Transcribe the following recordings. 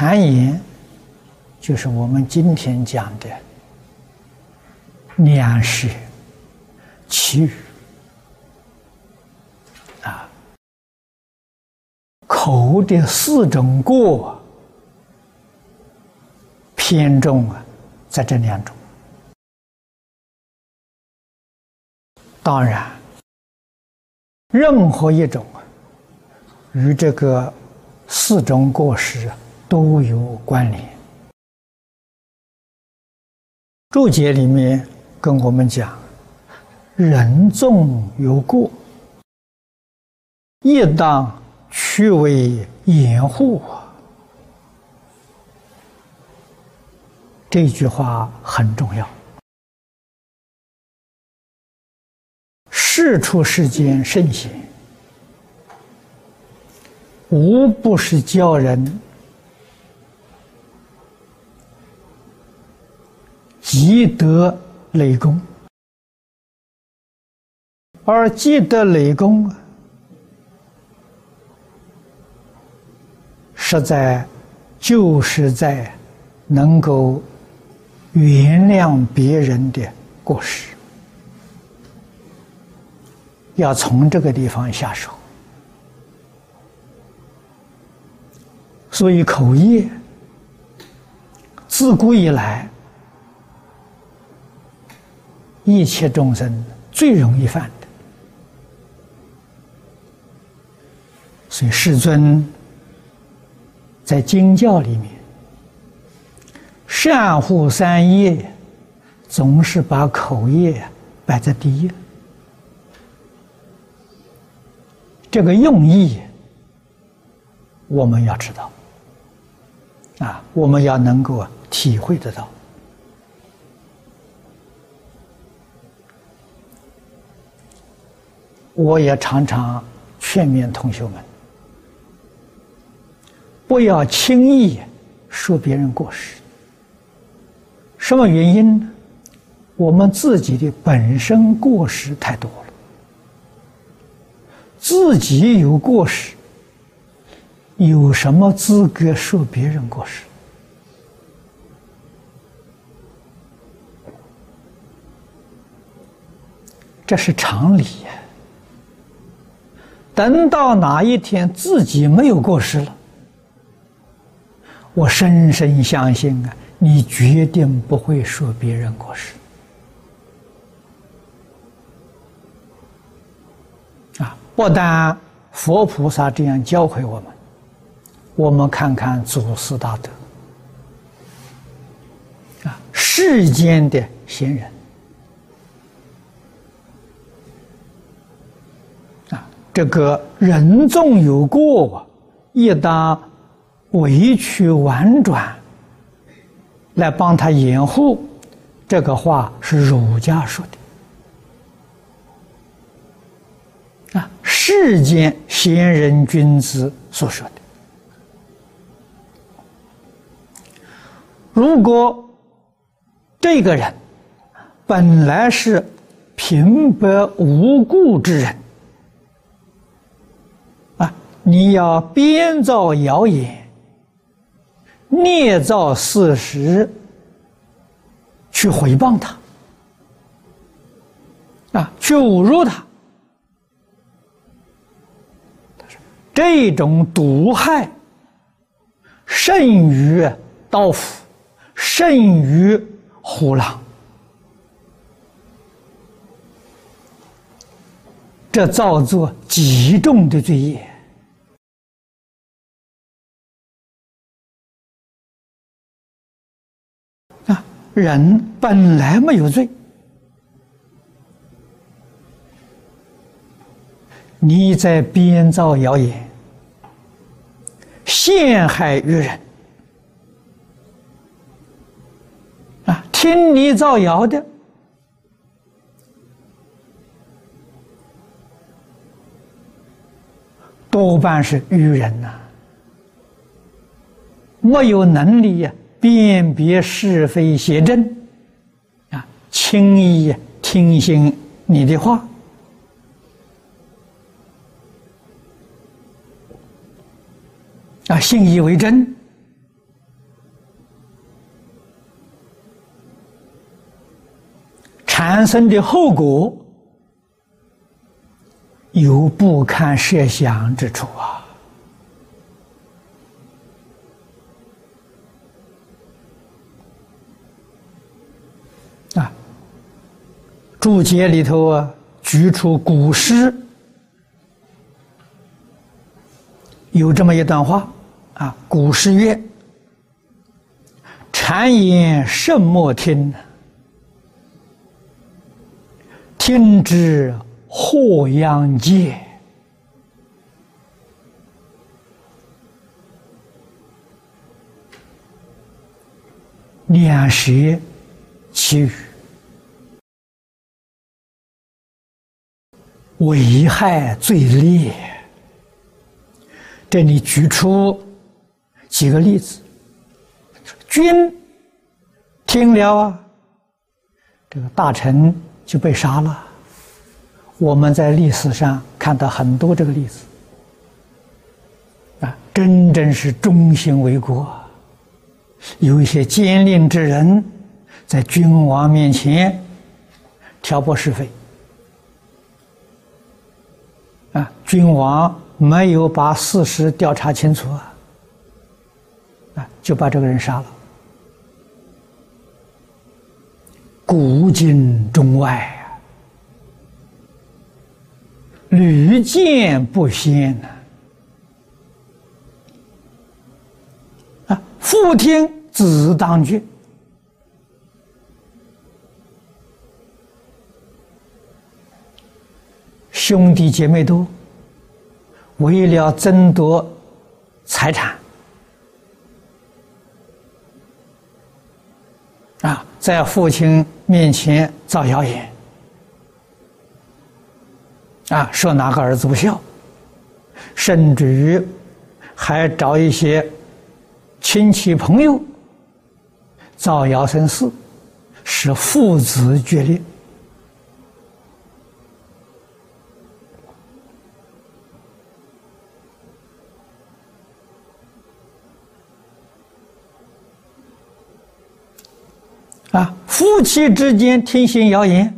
谗言，就是我们今天讲的两舌、绮语啊，口的四种过，偏重啊，在这两种。当然，任何一种啊，与这个四种过失啊都有关联。注解里面跟我们讲，人纵有过，亦当去为掩护。这句话很重要。世出世间圣贤，无不是教人积德累功，而积德累功，实在就是在能够原谅别人的过失。要从这个地方下手，所以口业自古以来，一切众生最容易犯的。所以世尊在经教里面，善护三业，总是把口业摆在第一。这个用意，我们要知道，啊，我们要能够体会得到。我也常常劝勉同学们，不要轻易说别人过失。什么原因呢？我们自己的本身过失太多了。自己有过失，有什么资格说别人过失？这是常理呀。等到哪一天自己没有过失了，我深深相信啊，你决定不会说别人过失。啊不但佛菩萨这样教诲我们，我们看看祖师大德啊，世间的贤人这个人纵有过，亦当委曲婉转来帮他掩护。这个话是儒家说的啊。世间贤人君子所说的，如果这个人本来是平白无故之人，你要编造谣言、捏造事实去诽谤他，啊，去侮辱他。这种毒害甚于刀斧，甚于虎狼，这造作极重的罪业人本来没有罪。你在编造谣言，陷害于人啊！听你造谣的，多半是愚人呐，没有能力呀辨别是非邪正啊轻易听信你的话啊信以为真产生的后果有不堪设想之处啊。注解里头啊，举出古诗有这么一段话啊，古诗曰：“谗言甚莫听。”听之祸殃界，两舌其语，危害最烈。这里举出几个例子，君听了啊，这个大臣。就被杀了。我们在历史上看到很多这个例子，啊，真正是忠心为国。有一些奸佞之人，在君王面前挑拨是非，啊，君王没有把事实调查清楚啊，就把这个人杀了。古今中外屡见不鲜呐！啊，父听子当绝，兄弟姐妹多，为了争夺财产。啊，在父亲面前造谣言，啊，说哪个儿子不孝，甚至于还找一些亲戚朋友造谣生事，使父子决裂。啊，夫妻之间听信谣言，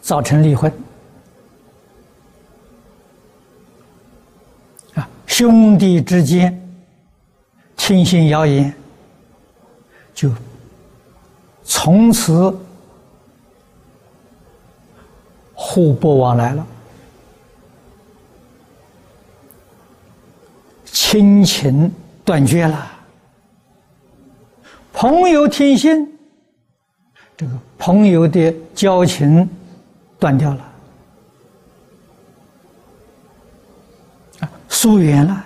造成离婚；啊，兄弟之间听信谣言，就从此互不往来了，亲情断绝了。朋友听信，这个朋友的交情断掉了，疏远了。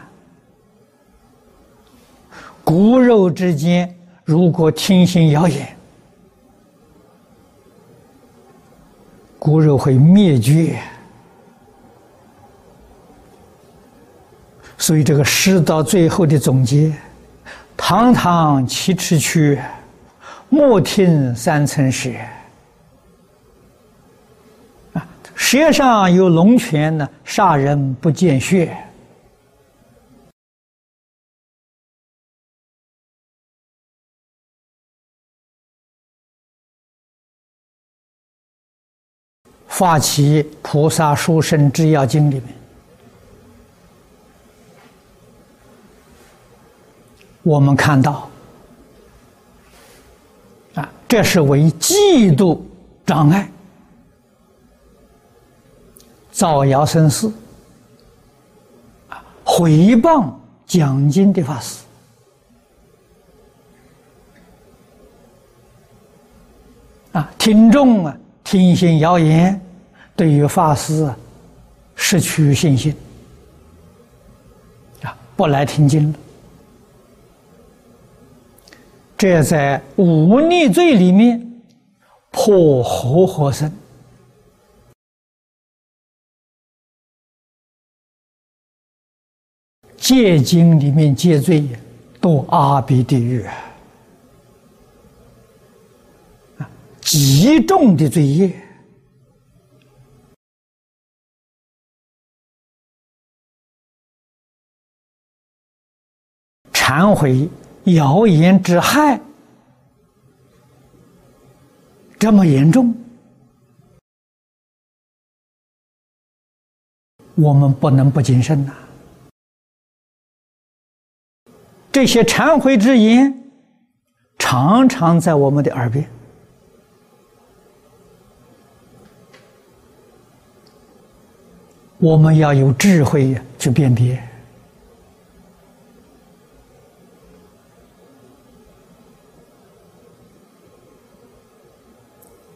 骨肉之间如果听信谣言，骨肉会灭绝。所以这个诗到最后的总结。堂堂七尺躯，莫听三层舌。啊，舌上有龙泉呢，杀人不见血。发起菩萨书生之要经里面。我们看到，啊，这是为嫉妒障碍，造谣生事，啊，毁谤讲经的法师，啊，听众啊，听信谣言，对于法师啊，失去信心，啊，不来听经了。这在忤逆罪里面破活活生，戒经里面戒罪堕阿鼻地狱啊，极重的罪业，忏悔。谣言之害，这么严重，我们不能不谨慎呐。这些忏悔之言，常常在我们的耳边，我们要有智慧去辨别。